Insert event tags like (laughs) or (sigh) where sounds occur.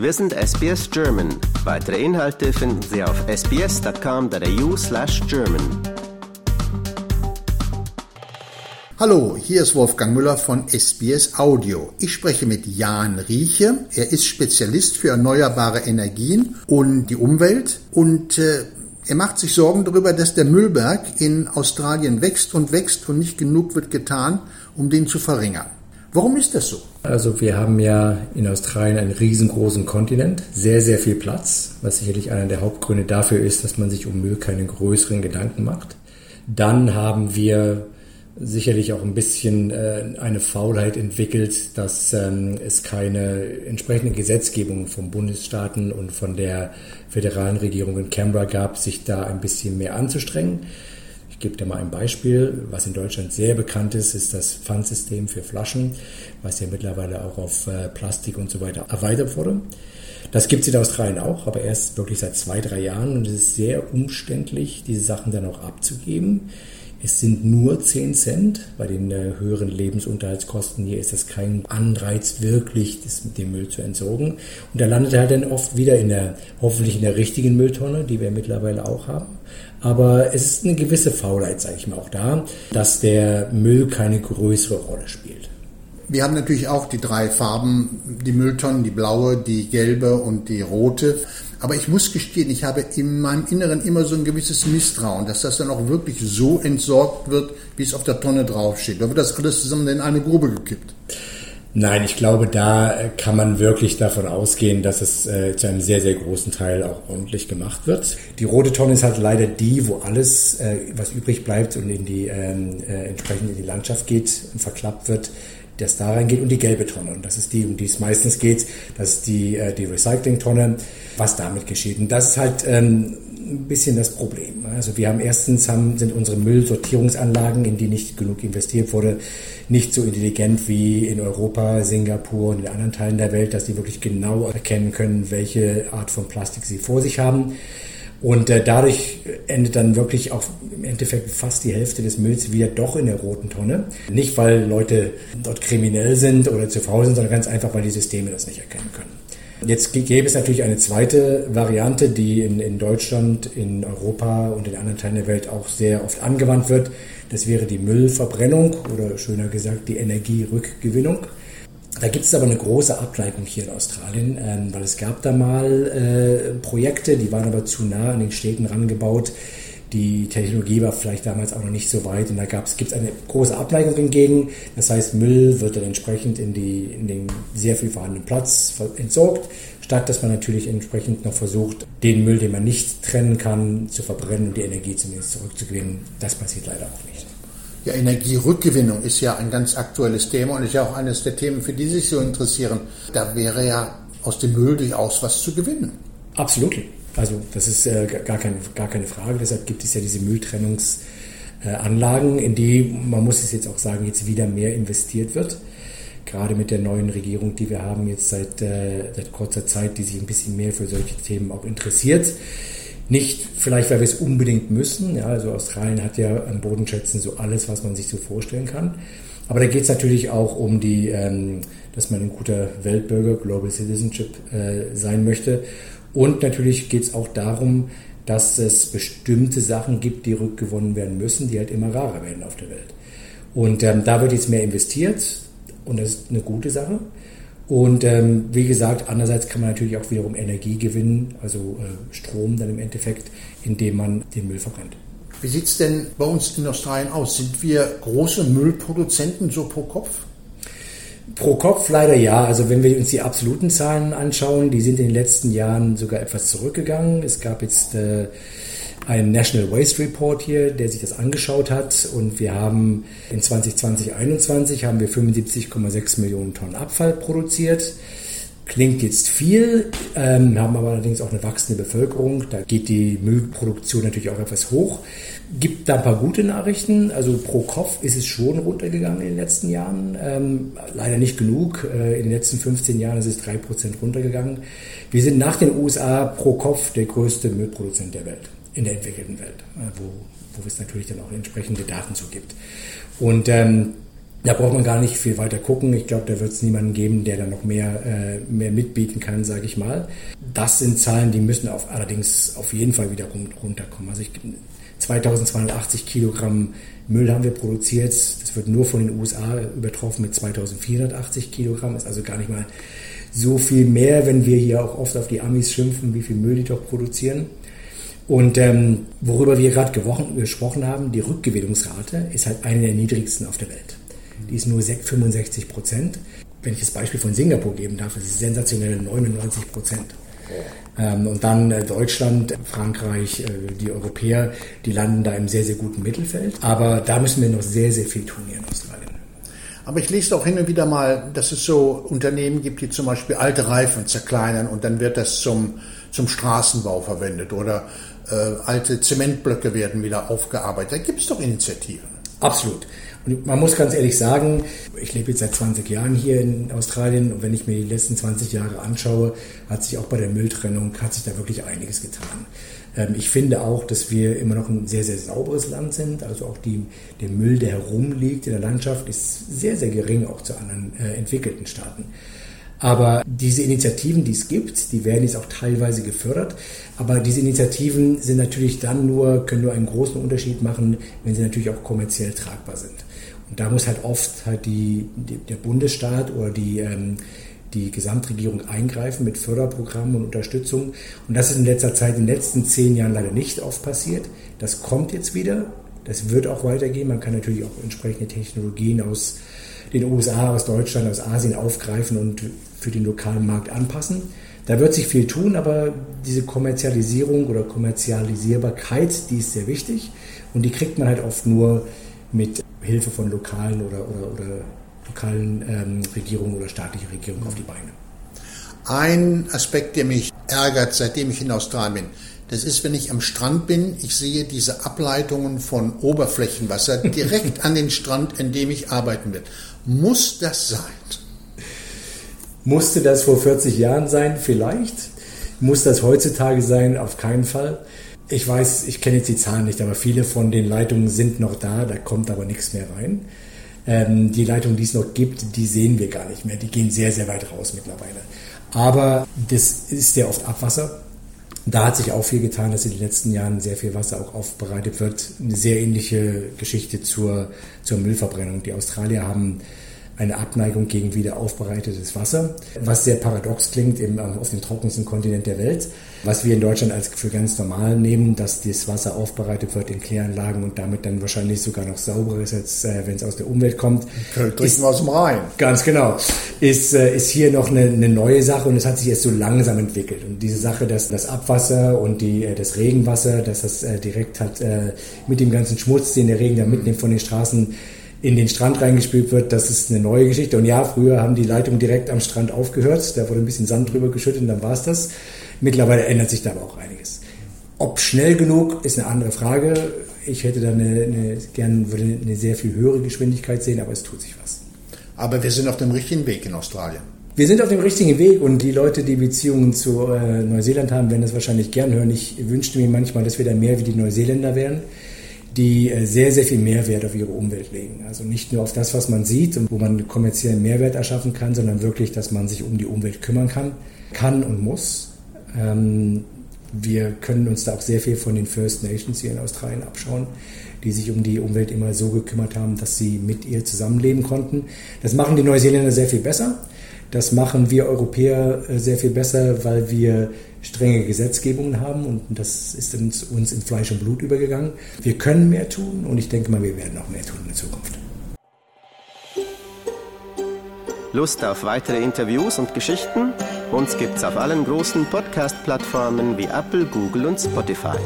Wir sind SBS German. Weitere Inhalte finden Sie auf sbs.com.au slash German. Hallo, hier ist Wolfgang Müller von SBS Audio. Ich spreche mit Jan Rieche. Er ist Spezialist für erneuerbare Energien und die Umwelt und äh, er macht sich Sorgen darüber, dass der Müllberg in Australien wächst und wächst und nicht genug wird getan, um den zu verringern. Warum ist das so? Also wir haben ja in Australien einen riesengroßen Kontinent, sehr, sehr viel Platz, was sicherlich einer der Hauptgründe dafür ist, dass man sich um Müll keine größeren Gedanken macht. Dann haben wir sicherlich auch ein bisschen äh, eine Faulheit entwickelt, dass ähm, es keine entsprechende Gesetzgebung vom Bundesstaaten und von der föderalen Regierung in Canberra gab, sich da ein bisschen mehr anzustrengen. Gebe dir mal ein Beispiel. Was in Deutschland sehr bekannt ist, ist das Pfandsystem für Flaschen, was ja mittlerweile auch auf äh, Plastik und so weiter erweitert wurde. Das gibt es in Australien auch, aber erst wirklich seit zwei, drei Jahren und es ist sehr umständlich, diese Sachen dann auch abzugeben. Es sind nur 10 Cent. Bei den äh, höheren Lebensunterhaltskosten hier ist das kein Anreiz, wirklich das, den Müll zu entsorgen. Und er landet halt dann oft wieder in der, hoffentlich in der richtigen Mülltonne, die wir mittlerweile auch haben. Aber es ist eine gewisse Faulheit, sage ich mal, auch da, dass der Müll keine größere Rolle spielt. Wir haben natürlich auch die drei Farben, die Mülltonnen, die blaue, die gelbe und die rote. Aber ich muss gestehen, ich habe in meinem Inneren immer so ein gewisses Misstrauen, dass das dann auch wirklich so entsorgt wird, wie es auf der Tonne draufsteht. Da wird das alles zusammen in eine Grube gekippt. Nein, ich glaube, da kann man wirklich davon ausgehen, dass es äh, zu einem sehr, sehr großen Teil auch ordentlich gemacht wird. Die rote Tonne ist halt leider die, wo alles, äh, was übrig bleibt und in die ähm, äh, entsprechend in die Landschaft geht und verklappt wird, das da reingeht und die gelbe Tonne. Und das ist die, um die es meistens geht. Das ist die, äh, die Recycling-Tonne, was damit geschieht. Und das ist halt ähm, ein bisschen das Problem. Also wir haben erstens haben, sind unsere Müllsortierungsanlagen, in die nicht genug investiert wurde, nicht so intelligent wie in Europa, Singapur und in anderen Teilen der Welt, dass sie wirklich genau erkennen können, welche Art von Plastik sie vor sich haben. Und äh, dadurch endet dann wirklich auch im Endeffekt fast die Hälfte des Mülls wieder doch in der roten Tonne. Nicht, weil Leute dort kriminell sind oder zu faul sind, sondern ganz einfach, weil die Systeme das nicht erkennen können. Jetzt gäbe es natürlich eine zweite Variante, die in, in Deutschland, in Europa und in anderen Teilen der Welt auch sehr oft angewandt wird. Das wäre die Müllverbrennung oder schöner gesagt die Energierückgewinnung. Da gibt es aber eine große Ableitung hier in Australien, ähm, weil es gab da mal äh, Projekte, die waren aber zu nah an den Städten rangebaut. Die Technologie war vielleicht damals auch noch nicht so weit und da gibt es eine große Abneigung hingegen. Das heißt, Müll wird dann entsprechend in, die, in den sehr viel vorhandenen Platz entsorgt, statt dass man natürlich entsprechend noch versucht, den Müll, den man nicht trennen kann, zu verbrennen und die Energie zumindest zurückzugewinnen. Das passiert leider auch nicht. Ja, Energierückgewinnung ist ja ein ganz aktuelles Thema und ist ja auch eines der Themen, für die Sie sich so interessieren. Da wäre ja aus dem Müll durchaus was zu gewinnen. Absolut. Also das ist äh, gar, keine, gar keine Frage. Deshalb gibt es ja diese Mülltrennungsanlagen, in die, man muss es jetzt auch sagen, jetzt wieder mehr investiert wird. Gerade mit der neuen Regierung, die wir haben jetzt seit, äh, seit kurzer Zeit, die sich ein bisschen mehr für solche Themen auch interessiert nicht vielleicht, weil wir es unbedingt müssen. Ja, also Australien hat ja an Bodenschätzen so alles, was man sich so vorstellen kann. Aber da geht es natürlich auch um die, ähm, dass man ein guter Weltbürger, Global Citizenship äh, sein möchte. Und natürlich geht es auch darum, dass es bestimmte Sachen gibt, die rückgewonnen werden müssen, die halt immer rarer werden auf der Welt. Und ähm, da wird jetzt mehr investiert und das ist eine gute Sache. Und ähm, wie gesagt, andererseits kann man natürlich auch wiederum Energie gewinnen, also äh, Strom dann im Endeffekt, indem man den Müll verbrennt. Wie sieht es denn bei uns in Australien aus? Sind wir große Müllproduzenten so pro Kopf? Pro Kopf leider ja. Also wenn wir uns die absoluten Zahlen anschauen, die sind in den letzten Jahren sogar etwas zurückgegangen. Es gab jetzt äh, ein National Waste Report hier, der sich das angeschaut hat. Und wir haben in 2020, 2021 haben wir 75,6 Millionen Tonnen Abfall produziert. Klingt jetzt viel, ähm, haben aber allerdings auch eine wachsende Bevölkerung. Da geht die Müllproduktion natürlich auch etwas hoch. Gibt da ein paar gute Nachrichten. Also pro Kopf ist es schon runtergegangen in den letzten Jahren. Ähm, leider nicht genug. Äh, in den letzten 15 Jahren ist es 3% runtergegangen. Wir sind nach den USA pro Kopf der größte Müllproduzent der Welt in der entwickelten Welt, äh, wo, wo es natürlich dann auch entsprechende Daten so gibt. Und ähm, Da braucht man gar nicht viel weiter gucken. Ich glaube, da wird es niemanden geben, der da noch mehr, äh, mehr mitbieten kann, sage ich mal. Das sind Zahlen, die müssen auf, allerdings auf jeden Fall wieder runterkommen. Also ich, 2280 Kilogramm Müll haben wir produziert. Das wird nur von den USA übertroffen mit 2480 Kilogramm. Ist also gar nicht mal so viel mehr, wenn wir hier auch oft auf die Amis schimpfen, wie viel Müll die doch produzieren. Und ähm, worüber wir gerade gesprochen haben, die Rückgewinnungsrate ist halt eine der niedrigsten auf der Welt. Die ist nur 65 Prozent. Wenn ich das Beispiel von Singapur geben darf, ist es sensationelle 99 Prozent. Ähm, und dann äh, Deutschland, Frankreich, äh, die Europäer, die landen da im sehr, sehr guten Mittelfeld. Aber da müssen wir noch sehr, sehr viel tun hier in Australien. Aber ich lese auch hin und wieder mal, dass es so Unternehmen gibt, die zum Beispiel alte Reifen zerkleinern und dann wird das zum, zum Straßenbau verwendet oder äh, alte Zementblöcke werden wieder aufgearbeitet. Da gibt es doch Initiativen. Absolut. Und man muss ganz ehrlich sagen, ich lebe jetzt seit 20 Jahren hier in Australien und wenn ich mir die letzten 20 Jahre anschaue, hat sich auch bei der Mülltrennung, hat sich da wirklich einiges getan. Ähm, ich finde auch, dass wir immer noch ein sehr, sehr sauberes Land sind. Also auch die, der Müll, der herumliegt in der Landschaft, ist sehr, sehr gering auch zu anderen äh, entwickelten Staaten. Aber diese Initiativen, die es gibt, die werden jetzt auch teilweise gefördert. Aber diese Initiativen sind natürlich dann nur, können nur einen großen Unterschied machen, wenn sie natürlich auch kommerziell tragbar sind. Und da muss halt oft halt die, die der Bundesstaat oder die, ähm, die Gesamtregierung eingreifen mit Förderprogrammen und Unterstützung. Und das ist in letzter Zeit, in den letzten zehn Jahren leider nicht oft passiert. Das kommt jetzt wieder. Das wird auch weitergehen. Man kann natürlich auch entsprechende Technologien aus den USA, aus Deutschland, aus Asien aufgreifen und für den lokalen Markt anpassen. Da wird sich viel tun, aber diese Kommerzialisierung oder Kommerzialisierbarkeit, die ist sehr wichtig und die kriegt man halt oft nur mit Hilfe von lokalen oder, oder, oder lokalen ähm, Regierungen oder staatlichen Regierungen auf die Beine. Ein Aspekt, der mich ärgert, seitdem ich in Australien bin, das ist, wenn ich am Strand bin, ich sehe diese Ableitungen von Oberflächenwasser (laughs) direkt an den Strand, in dem ich arbeiten will. Muss das sein? Musste das vor 40 Jahren sein? Vielleicht. Muss das heutzutage sein? Auf keinen Fall. Ich weiß, ich kenne jetzt die Zahlen nicht, aber viele von den Leitungen sind noch da, da kommt aber nichts mehr rein. Ähm, die Leitungen, die es noch gibt, die sehen wir gar nicht mehr. Die gehen sehr, sehr weit raus mittlerweile. Aber das ist sehr oft Abwasser. Da hat sich auch viel getan, dass in den letzten Jahren sehr viel Wasser auch aufbereitet wird. Eine sehr ähnliche Geschichte zur, zur Müllverbrennung. Die Australier haben eine Abneigung gegen wieder aufbereitetes Wasser, was sehr paradox klingt eben auf dem trockensten Kontinent der Welt, was wir in Deutschland als für ganz normal nehmen, dass das Wasser aufbereitet wird in Kläranlagen und damit dann wahrscheinlich sogar noch sauberer ist, als äh, wenn es aus der Umwelt kommt. Trinken aus dem Rhein. Ganz genau. Ist, äh, ist hier noch eine, eine neue Sache und es hat sich jetzt so langsam entwickelt. Und diese Sache, dass das Abwasser und die, äh, das Regenwasser, dass das äh, direkt hat äh, mit dem ganzen Schmutz, den der Regen da mitnimmt von den Straßen, in den Strand reingespült wird, das ist eine neue Geschichte. Und ja, früher haben die Leitungen direkt am Strand aufgehört, da wurde ein bisschen Sand drüber geschüttet und dann war es das. Mittlerweile ändert sich da aber auch einiges. Ob schnell genug, ist eine andere Frage. Ich hätte da eine, eine, gern würde eine sehr viel höhere Geschwindigkeit sehen, aber es tut sich was. Aber wir sind auf dem richtigen Weg in Australien. Wir sind auf dem richtigen Weg und die Leute, die Beziehungen zu äh, Neuseeland haben, werden das wahrscheinlich gern hören. Ich wünschte mir manchmal, dass wir da mehr wie die Neuseeländer wären die äh, sehr, sehr viel Mehrwert auf ihre Umwelt legen. Also nicht nur auf das, was man sieht und wo man kommerziellen Mehrwert erschaffen kann, sondern wirklich, dass man sich um die Umwelt kümmern kann, kann und muss. Ähm, wir können uns da auch sehr viel von den First Nations hier in Australien abschauen, die sich um die Umwelt immer so gekümmert haben, dass sie mit ihr zusammenleben konnten. Das machen die Neuseeländer sehr viel besser. Das machen wir Europäer äh, sehr viel besser, weil wir strenge Gesetzgebungen haben und das ist uns, in Fleisch und Blut übergegangen. Wir können mehr tun und ich denke mal, wir werden auch mehr tun in der Zukunft. Lust auf weitere Interviews und Geschichten? Uns gibt's auf allen großen Podcast-Plattformen wie Apple, Google und Spotify.